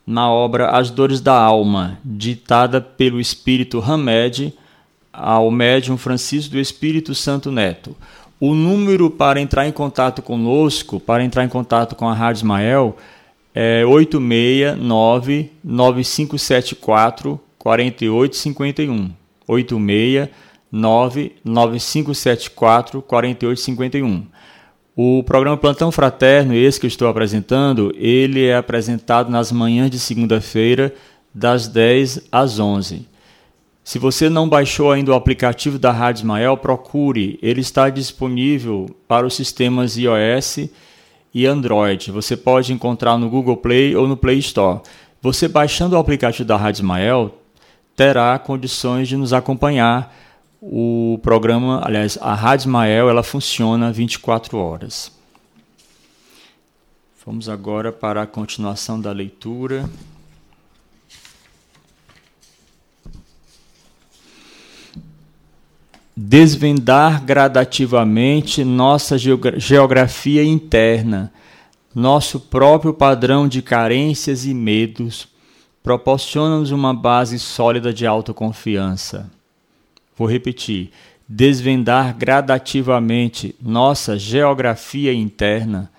na obra As Dores da Alma, ditada pelo espírito Hamed ao médium Francisco do Espírito Santo Neto. O número para entrar em contato conosco, para entrar em contato com a Rádio Ismael, é 869 9574 4851. 869 9574 4851. O programa Plantão Fraterno, esse que estou apresentando, ele é apresentado nas manhãs de segunda-feira, das 10 às 11. Se você não baixou ainda o aplicativo da Rádio Ismael, procure. Ele está disponível para os sistemas iOS e Android. Você pode encontrar no Google Play ou no Play Store. Você baixando o aplicativo da Rádio Ismael, terá condições de nos acompanhar. O programa, aliás, a Rádio Ismael, ela funciona 24 horas. Vamos agora para a continuação da leitura. desvendar gradativamente nossa geografia interna, nosso próprio padrão de carências e medos, proporciona-nos uma base sólida de autoconfiança. Vou repetir: desvendar gradativamente nossa geografia interna,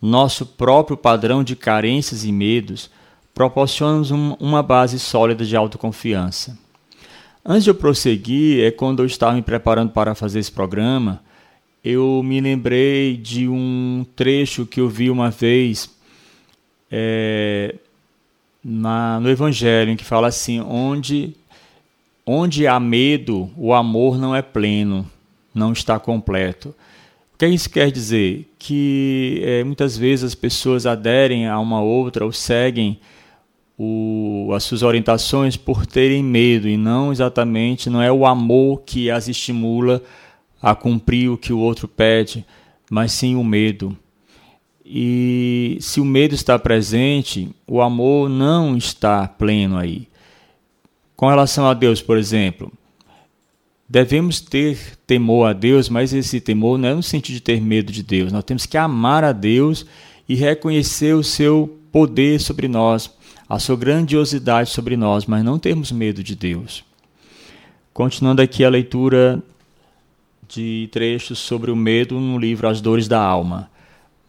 nosso próprio padrão de carências e medos, proporciona-nos uma base sólida de autoconfiança. Antes de eu prosseguir, é quando eu estava me preparando para fazer esse programa, eu me lembrei de um trecho que eu vi uma vez é, na, no Evangelho, em que fala assim: onde, onde há medo, o amor não é pleno, não está completo. O que isso quer dizer? Que é, muitas vezes as pessoas aderem a uma outra ou seguem o, as suas orientações por terem medo e não exatamente, não é o amor que as estimula a cumprir o que o outro pede, mas sim o medo. E se o medo está presente, o amor não está pleno aí. Com relação a Deus, por exemplo, devemos ter temor a Deus, mas esse temor não é no sentido de ter medo de Deus. Nós temos que amar a Deus e reconhecer o seu poder sobre nós a sua grandiosidade sobre nós, mas não termos medo de Deus. Continuando aqui a leitura de trechos sobre o medo no livro As Dores da Alma.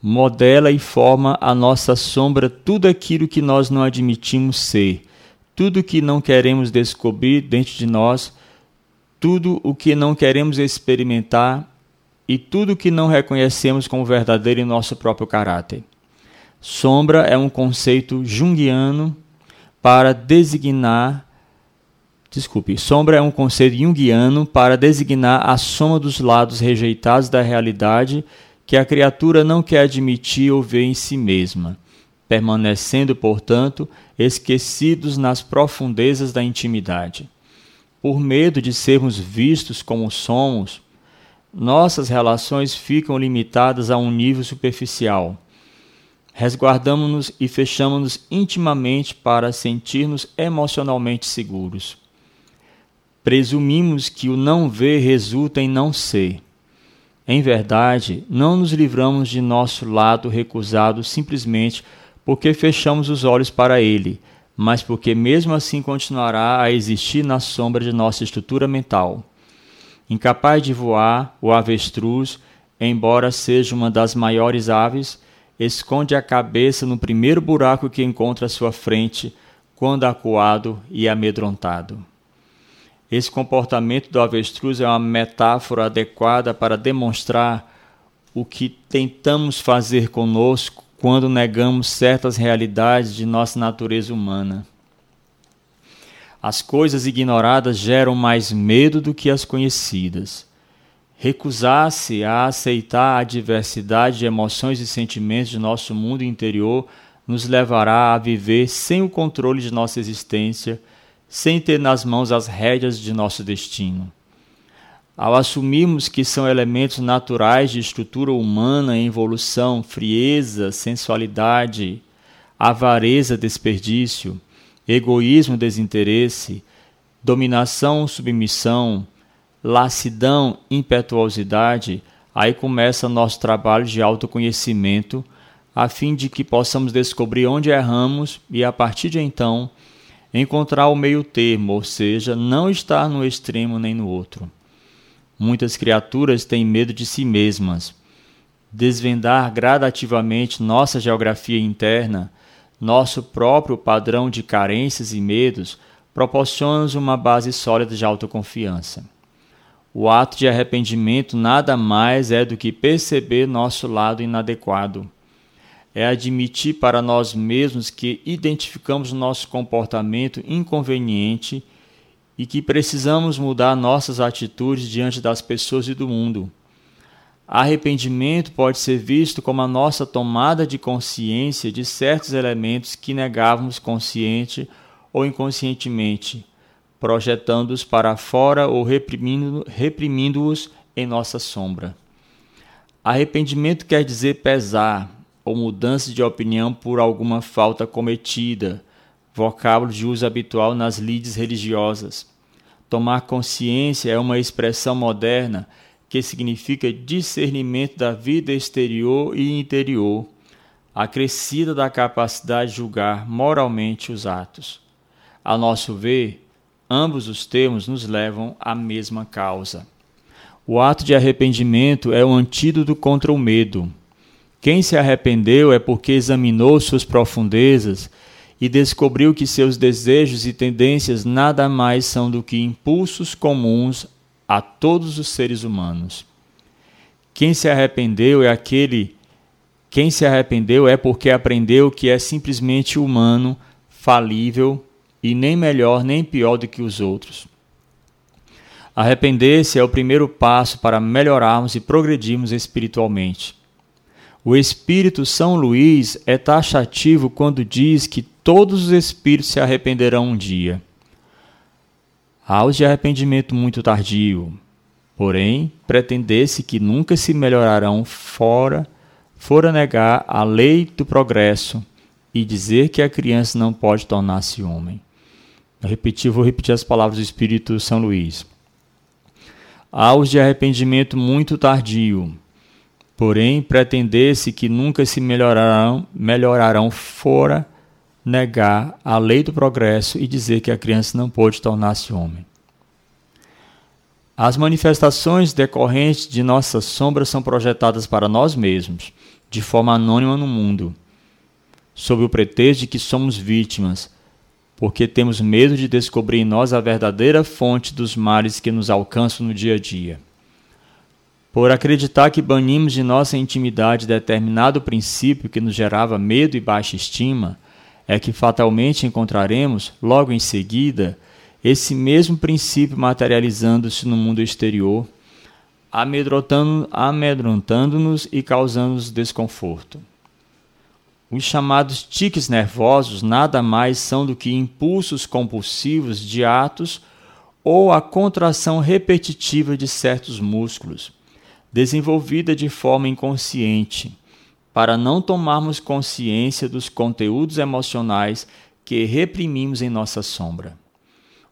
Modela e forma a nossa sombra tudo aquilo que nós não admitimos ser, tudo que não queremos descobrir dentro de nós, tudo o que não queremos experimentar e tudo o que não reconhecemos como verdadeiro em nosso próprio caráter. Sombra é um conceito junguiano para designar. Desculpe, sombra é um conceito junguiano para designar a soma dos lados rejeitados da realidade que a criatura não quer admitir ou ver em si mesma, permanecendo, portanto, esquecidos nas profundezas da intimidade. Por medo de sermos vistos como somos, nossas relações ficam limitadas a um nível superficial resguardamos-nos e fechamos-nos intimamente para sentir-nos emocionalmente seguros. Presumimos que o não ver resulta em não ser. Em verdade, não nos livramos de nosso lado recusado simplesmente porque fechamos os olhos para ele, mas porque mesmo assim continuará a existir na sombra de nossa estrutura mental. Incapaz de voar, o avestruz, embora seja uma das maiores aves, esconde a cabeça no primeiro buraco que encontra à sua frente, quando acuado e amedrontado. Esse comportamento do avestruz é uma metáfora adequada para demonstrar o que tentamos fazer conosco quando negamos certas realidades de nossa natureza humana. As coisas ignoradas geram mais medo do que as conhecidas. Recusar-se a aceitar a diversidade de emoções e sentimentos de nosso mundo interior nos levará a viver sem o controle de nossa existência, sem ter nas mãos as rédeas de nosso destino. Ao assumirmos que são elementos naturais de estrutura humana em evolução, frieza, sensualidade, avareza, desperdício, egoísmo, desinteresse, dominação, submissão, lassidão, impetuosidade, aí começa nosso trabalho de autoconhecimento, a fim de que possamos descobrir onde erramos e, a partir de então, encontrar o meio termo, ou seja, não estar no extremo nem no outro. Muitas criaturas têm medo de si mesmas. Desvendar gradativamente nossa geografia interna, nosso próprio padrão de carências e medos, proporciona-nos uma base sólida de autoconfiança. O ato de arrependimento nada mais é do que perceber nosso lado inadequado. É admitir para nós mesmos que identificamos nosso comportamento inconveniente e que precisamos mudar nossas atitudes diante das pessoas e do mundo. Arrependimento pode ser visto como a nossa tomada de consciência de certos elementos que negávamos consciente ou inconscientemente, projetando-os para fora ou reprimindo-os reprimindo em nossa sombra. Arrependimento quer dizer pesar ou mudança de opinião por alguma falta cometida, vocábulo de uso habitual nas lides religiosas. Tomar consciência é uma expressão moderna que significa discernimento da vida exterior e interior, acrescida da capacidade de julgar moralmente os atos. A nosso ver, ambos os termos nos levam à mesma causa. O ato de arrependimento é o antídoto contra o medo. Quem se arrependeu é porque examinou suas profundezas e descobriu que seus desejos e tendências nada mais são do que impulsos comuns a todos os seres humanos. Quem se arrependeu é aquele quem se arrependeu é porque aprendeu que é simplesmente humano, falível e nem melhor nem pior do que os outros. Arrepender-se é o primeiro passo para melhorarmos e progredirmos espiritualmente. O Espírito São Luís é taxativo quando diz que todos os espíritos se arrependerão um dia. Há os de arrependimento muito tardio, porém, pretender-se que nunca se melhorarão fora, fora negar a lei do progresso e dizer que a criança não pode tornar-se homem. Eu repeti, vou repetir as palavras do Espírito São Luís. Há os de arrependimento muito tardio, Porém, pretender-se que nunca se melhorarão, melhorarão fora negar a lei do progresso e dizer que a criança não pode tornar-se homem. As manifestações decorrentes de nossas sombras são projetadas para nós mesmos, de forma anônima no mundo, sob o pretexto de que somos vítimas, porque temos medo de descobrir em nós a verdadeira fonte dos males que nos alcançam no dia a dia. Por acreditar que banimos de nossa intimidade determinado princípio que nos gerava medo e baixa estima, é que fatalmente encontraremos, logo em seguida, esse mesmo princípio materializando-se no mundo exterior, amedrontando-nos e causando-nos desconforto. Os chamados tiques nervosos nada mais são do que impulsos compulsivos de atos ou a contração repetitiva de certos músculos desenvolvida de forma inconsciente, para não tomarmos consciência dos conteúdos emocionais que reprimimos em nossa sombra.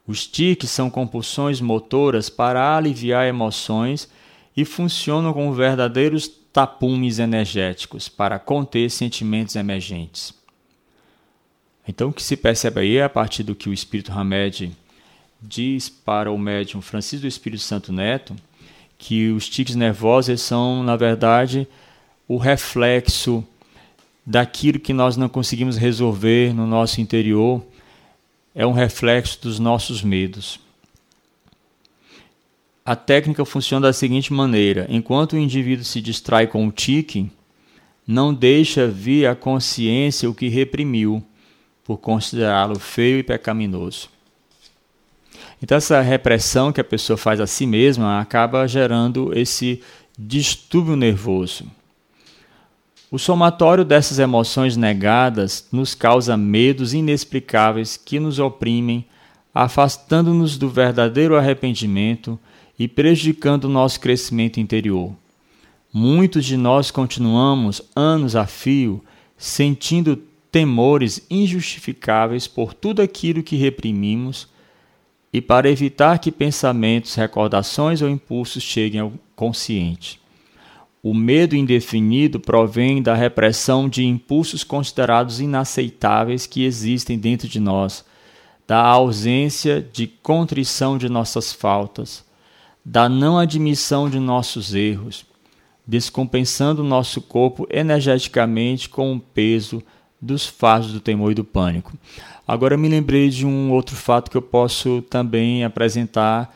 Os tiques são compulsões motoras para aliviar emoções e funcionam como verdadeiros tapumes energéticos para conter sentimentos emergentes. Então, o que se percebe aí é a partir do que o Espírito Hamed diz para o médium Francisco do Espírito Santo Neto, que os tiques nervosos são, na verdade, o reflexo daquilo que nós não conseguimos resolver no nosso interior, é um reflexo dos nossos medos. A técnica funciona da seguinte maneira: enquanto o indivíduo se distrai com o tique, não deixa vir à consciência o que reprimiu, por considerá-lo feio e pecaminoso. Então, essa repressão que a pessoa faz a si mesma acaba gerando esse distúrbio nervoso. O somatório dessas emoções negadas nos causa medos inexplicáveis que nos oprimem, afastando-nos do verdadeiro arrependimento e prejudicando o nosso crescimento interior. Muitos de nós continuamos, anos a fio, sentindo temores injustificáveis por tudo aquilo que reprimimos e para evitar que pensamentos, recordações ou impulsos cheguem ao consciente. O medo indefinido provém da repressão de impulsos considerados inaceitáveis que existem dentro de nós, da ausência de contrição de nossas faltas, da não admissão de nossos erros, descompensando nosso corpo energeticamente com o peso dos fardos do temor e do pânico. Agora me lembrei de um outro fato que eu posso também apresentar,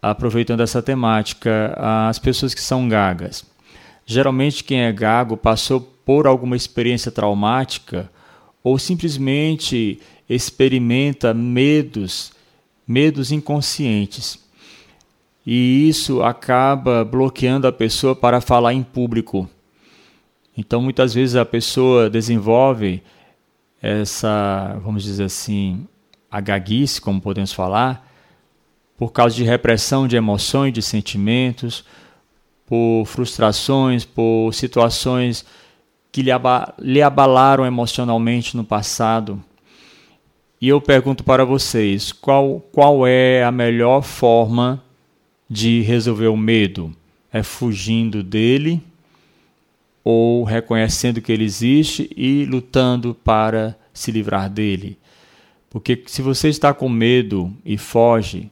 aproveitando essa temática, as pessoas que são gagas. Geralmente quem é gago passou por alguma experiência traumática ou simplesmente experimenta medos, medos inconscientes. E isso acaba bloqueando a pessoa para falar em público. Então, muitas vezes a pessoa desenvolve essa, vamos dizer assim, a gaguice, como podemos falar, por causa de repressão de emoções, de sentimentos, por frustrações, por situações que lhe, lhe abalaram emocionalmente no passado. E eu pergunto para vocês: qual, qual é a melhor forma de resolver o medo? É fugindo dele ou reconhecendo que ele existe e lutando para se livrar dele. Porque se você está com medo e foge,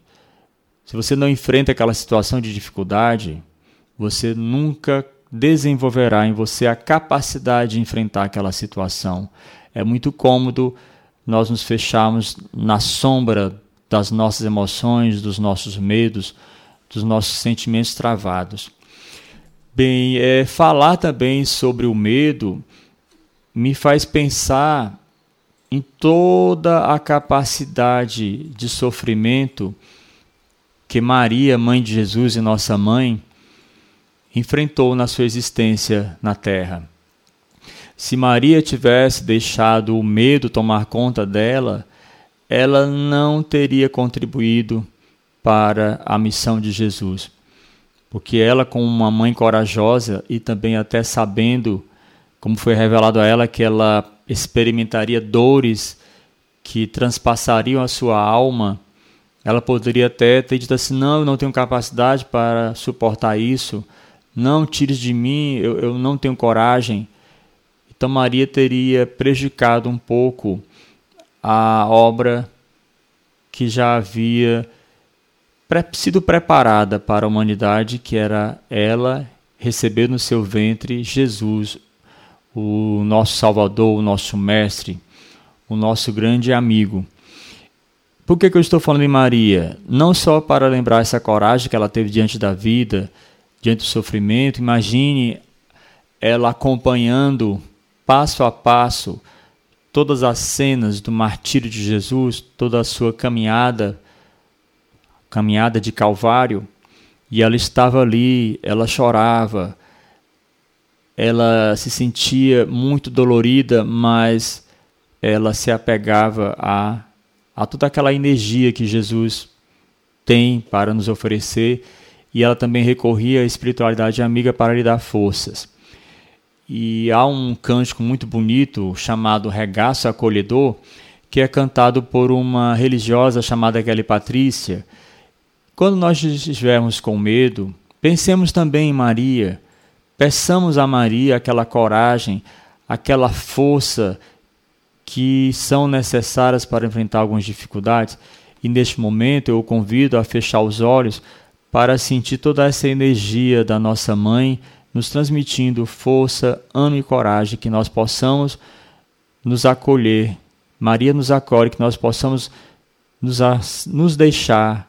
se você não enfrenta aquela situação de dificuldade, você nunca desenvolverá em você a capacidade de enfrentar aquela situação. É muito cômodo nós nos fecharmos na sombra das nossas emoções, dos nossos medos, dos nossos sentimentos travados. Bem, é, falar também sobre o medo me faz pensar em toda a capacidade de sofrimento que Maria, mãe de Jesus e nossa mãe, enfrentou na sua existência na terra. Se Maria tivesse deixado o medo tomar conta dela, ela não teria contribuído para a missão de Jesus porque ela, como uma mãe corajosa e também até sabendo, como foi revelado a ela, que ela experimentaria dores que transpassariam a sua alma, ela poderia até ter dito assim: Não, eu não tenho capacidade para suportar isso, não tires de mim, eu, eu não tenho coragem. Então, Maria teria prejudicado um pouco a obra que já havia sido preparada para a humanidade, que era ela receber no seu ventre Jesus, o nosso Salvador, o nosso Mestre, o nosso grande amigo. Por que, que eu estou falando em Maria? Não só para lembrar essa coragem que ela teve diante da vida, diante do sofrimento, imagine ela acompanhando passo a passo todas as cenas do martírio de Jesus, toda a sua caminhada caminhada de Calvário, e ela estava ali, ela chorava, ela se sentia muito dolorida, mas ela se apegava a, a toda aquela energia que Jesus tem para nos oferecer e ela também recorria à espiritualidade amiga para lhe dar forças. E há um cântico muito bonito chamado Regaço Acolhedor, que é cantado por uma religiosa chamada Kelly Patrícia, quando nós estivermos com medo, pensemos também em Maria. Peçamos a Maria aquela coragem, aquela força que são necessárias para enfrentar algumas dificuldades. E neste momento eu o convido a fechar os olhos para sentir toda essa energia da nossa mãe nos transmitindo força, ânimo e coragem, que nós possamos nos acolher. Maria nos acolhe, que nós possamos nos, nos deixar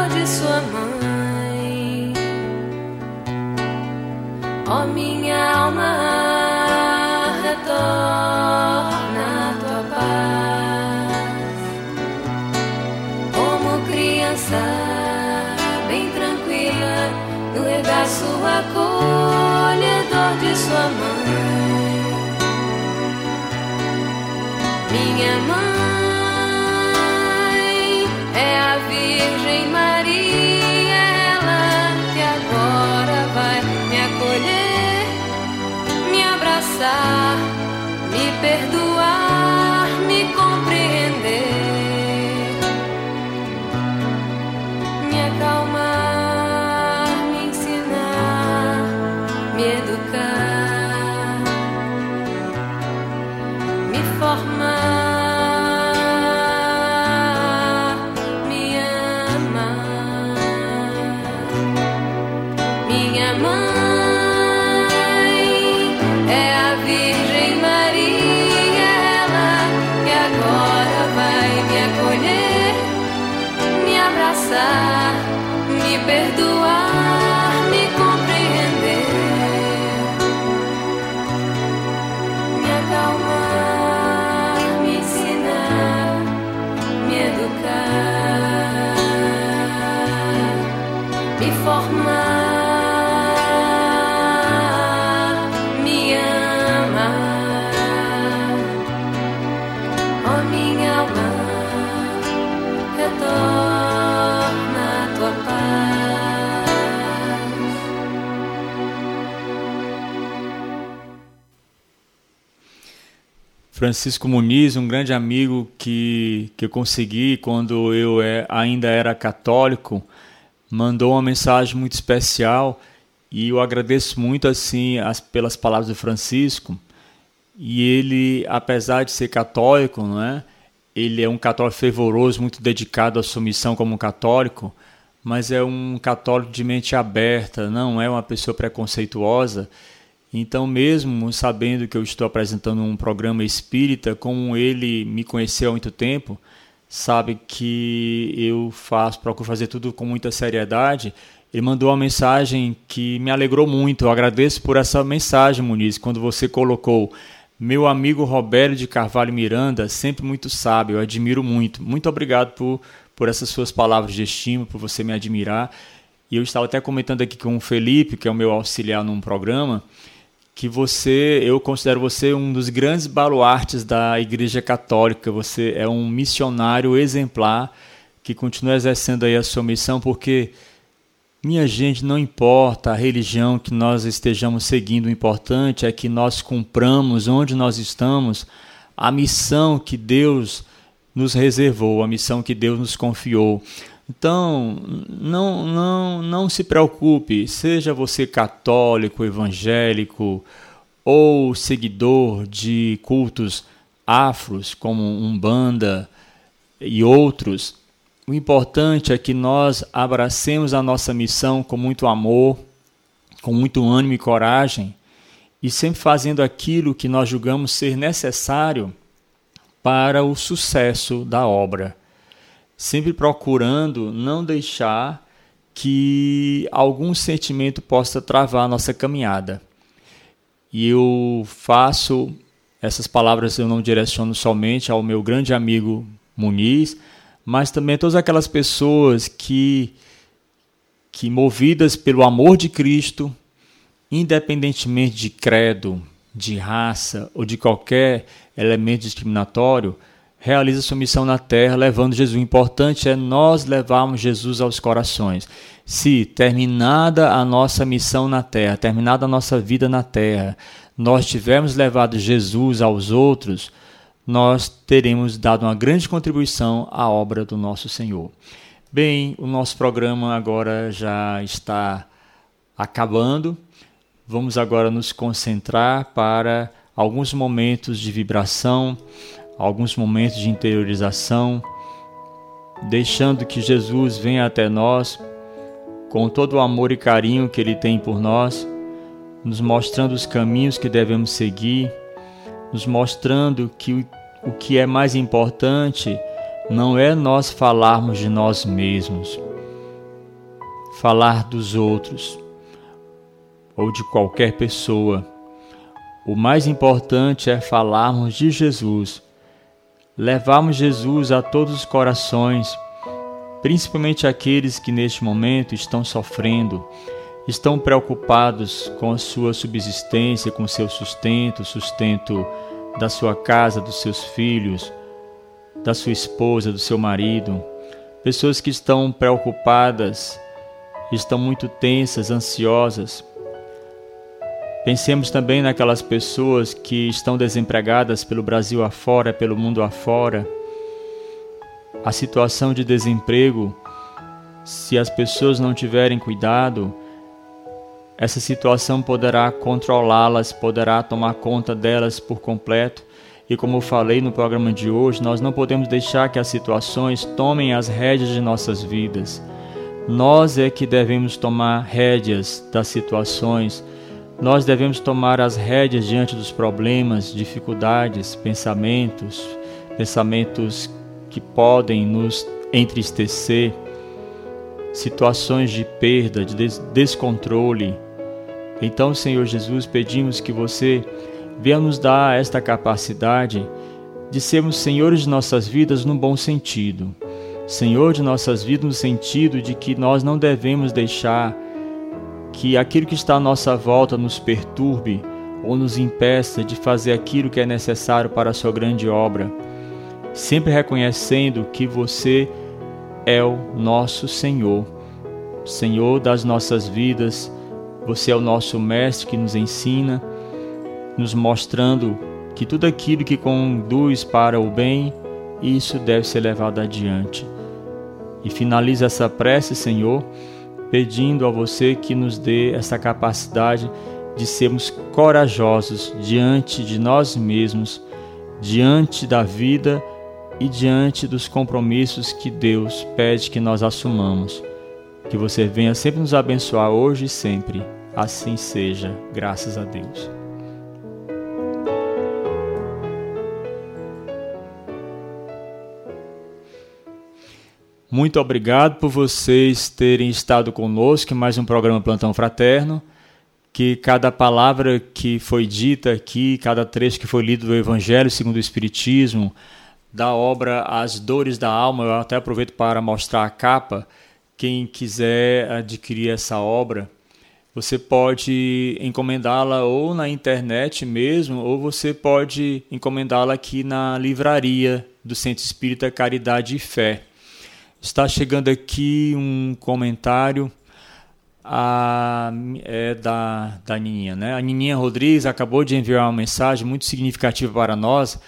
amor de sua mãe. Ó oh, minha alma, retorna a tua paz. Como criança, bem tranquila, no regaço acolhedor de sua mãe. Minha mãe. me perdoar. Francisco Muniz, um grande amigo que, que eu consegui quando eu é, ainda era católico, mandou uma mensagem muito especial e eu agradeço muito assim as, pelas palavras do Francisco. E ele, apesar de ser católico, não é? Ele é um católico fervoroso, muito dedicado à sua missão como católico, mas é um católico de mente aberta, não é uma pessoa preconceituosa então, mesmo sabendo que eu estou apresentando um programa espírita, como ele me conheceu há muito tempo, sabe que eu faço, procuro fazer tudo com muita seriedade. Ele mandou uma mensagem que me alegrou muito. Eu agradeço por essa mensagem, Muniz, quando você colocou meu amigo Roberto de Carvalho Miranda, sempre muito sábio, eu admiro muito. Muito obrigado por, por essas suas palavras de estima, por você me admirar. E eu estava até comentando aqui com o Felipe, que é o meu auxiliar num programa, que você, eu considero você um dos grandes baluartes da Igreja Católica. Você é um missionário exemplar que continua exercendo aí a sua missão, porque minha gente, não importa a religião que nós estejamos seguindo, o importante é que nós cumpramos onde nós estamos a missão que Deus nos reservou, a missão que Deus nos confiou. Então, não, não, não se preocupe, seja você católico, evangélico ou seguidor de cultos afros como Umbanda e outros, o importante é que nós abracemos a nossa missão com muito amor, com muito ânimo e coragem, e sempre fazendo aquilo que nós julgamos ser necessário para o sucesso da obra sempre procurando não deixar que algum sentimento possa travar a nossa caminhada. E eu faço essas palavras eu não direciono somente ao meu grande amigo Muniz, mas também a todas aquelas pessoas que que movidas pelo amor de Cristo, independentemente de credo, de raça ou de qualquer elemento discriminatório, realiza sua missão na terra levando Jesus. O importante é nós levarmos Jesus aos corações. Se terminada a nossa missão na terra, terminada a nossa vida na terra, nós tivermos levado Jesus aos outros, nós teremos dado uma grande contribuição à obra do nosso Senhor. Bem, o nosso programa agora já está acabando. Vamos agora nos concentrar para alguns momentos de vibração, alguns momentos de interiorização, deixando que Jesus venha até nós com todo o amor e carinho que Ele tem por nós, nos mostrando os caminhos que devemos seguir, nos mostrando que o que é mais importante não é nós falarmos de nós mesmos, falar dos outros ou de qualquer pessoa. O mais importante é falarmos de Jesus, levarmos Jesus a todos os corações, principalmente aqueles que neste momento estão sofrendo, estão preocupados com a sua subsistência, com seu sustento, sustento da sua casa, dos seus filhos, da sua esposa, do seu marido, pessoas que estão preocupadas, estão muito tensas, ansiosas. Pensemos também naquelas pessoas que estão desempregadas pelo Brasil afora, pelo mundo afora. A situação de desemprego, se as pessoas não tiverem cuidado, essa situação poderá controlá-las, poderá tomar conta delas por completo. E como eu falei no programa de hoje, nós não podemos deixar que as situações tomem as rédeas de nossas vidas. Nós é que devemos tomar rédeas das situações. Nós devemos tomar as rédeas diante dos problemas, dificuldades, pensamentos, pensamentos que podem nos entristecer, situações de perda, de descontrole, então, Senhor Jesus, pedimos que você venha nos dar esta capacidade de sermos senhores de nossas vidas no bom sentido. Senhor de nossas vidas no sentido de que nós não devemos deixar que aquilo que está à nossa volta nos perturbe ou nos impeça de fazer aquilo que é necessário para a sua grande obra, sempre reconhecendo que você é o nosso Senhor, Senhor das nossas vidas, você é o nosso mestre que nos ensina, nos mostrando que tudo aquilo que conduz para o bem, isso deve ser levado adiante. E finaliza essa prece, Senhor, pedindo a você que nos dê essa capacidade de sermos corajosos diante de nós mesmos, diante da vida e diante dos compromissos que Deus pede que nós assumamos. Que você venha sempre nos abençoar hoje e sempre. Assim seja, graças a Deus. Muito obrigado por vocês terem estado conosco em mais um programa Plantão Fraterno. Que cada palavra que foi dita aqui, cada trecho que foi lido do Evangelho segundo o Espiritismo, da obra As Dores da Alma, eu até aproveito para mostrar a capa quem quiser adquirir essa obra, você pode encomendá-la ou na internet mesmo, ou você pode encomendá-la aqui na livraria do Centro Espírita Caridade e Fé. Está chegando aqui um comentário a, é da, da Nininha. Né? A Nininha Rodrigues acabou de enviar uma mensagem muito significativa para nós,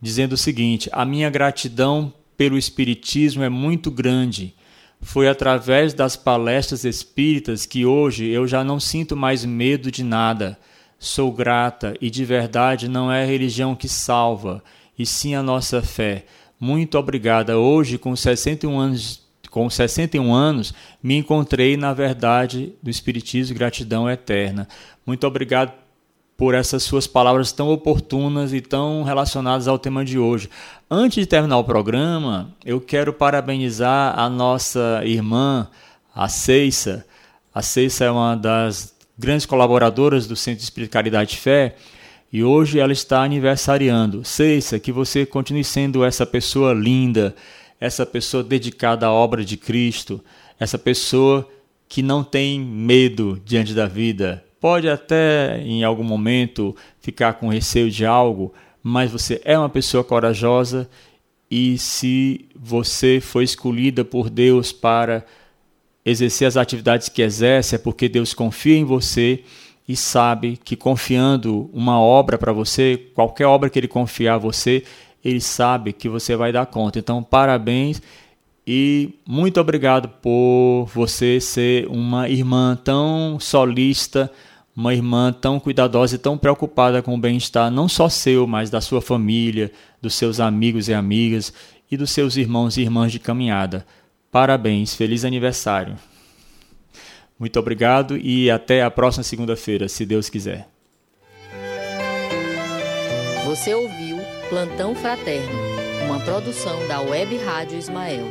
dizendo o seguinte: A minha gratidão pelo Espiritismo é muito grande foi através das palestras espíritas que hoje eu já não sinto mais medo de nada. Sou grata e de verdade não é a religião que salva, e sim a nossa fé. Muito obrigada. Hoje, com 61 anos, com 61 anos, me encontrei na verdade do Espiritismo, gratidão eterna. Muito obrigado por essas suas palavras tão oportunas e tão relacionadas ao tema de hoje. Antes de terminar o programa, eu quero parabenizar a nossa irmã, a Ceissa. A Ceissa é uma das grandes colaboradoras do Centro de Caridade e Fé e hoje ela está aniversariando. Ceissa, que você continue sendo essa pessoa linda, essa pessoa dedicada à obra de Cristo, essa pessoa que não tem medo diante da vida, Pode até em algum momento ficar com receio de algo, mas você é uma pessoa corajosa e se você foi escolhida por Deus para exercer as atividades que exerce, é porque Deus confia em você e sabe que confiando uma obra para você, qualquer obra que ele confiar a você, ele sabe que você vai dar conta. Então, parabéns e muito obrigado por você ser uma irmã tão solista, uma irmã tão cuidadosa e tão preocupada com o bem-estar não só seu, mas da sua família, dos seus amigos e amigas e dos seus irmãos e irmãs de caminhada. Parabéns, feliz aniversário. Muito obrigado e até a próxima segunda-feira, se Deus quiser. Você ouviu Plantão Fraterno, uma produção da Web Rádio Ismael.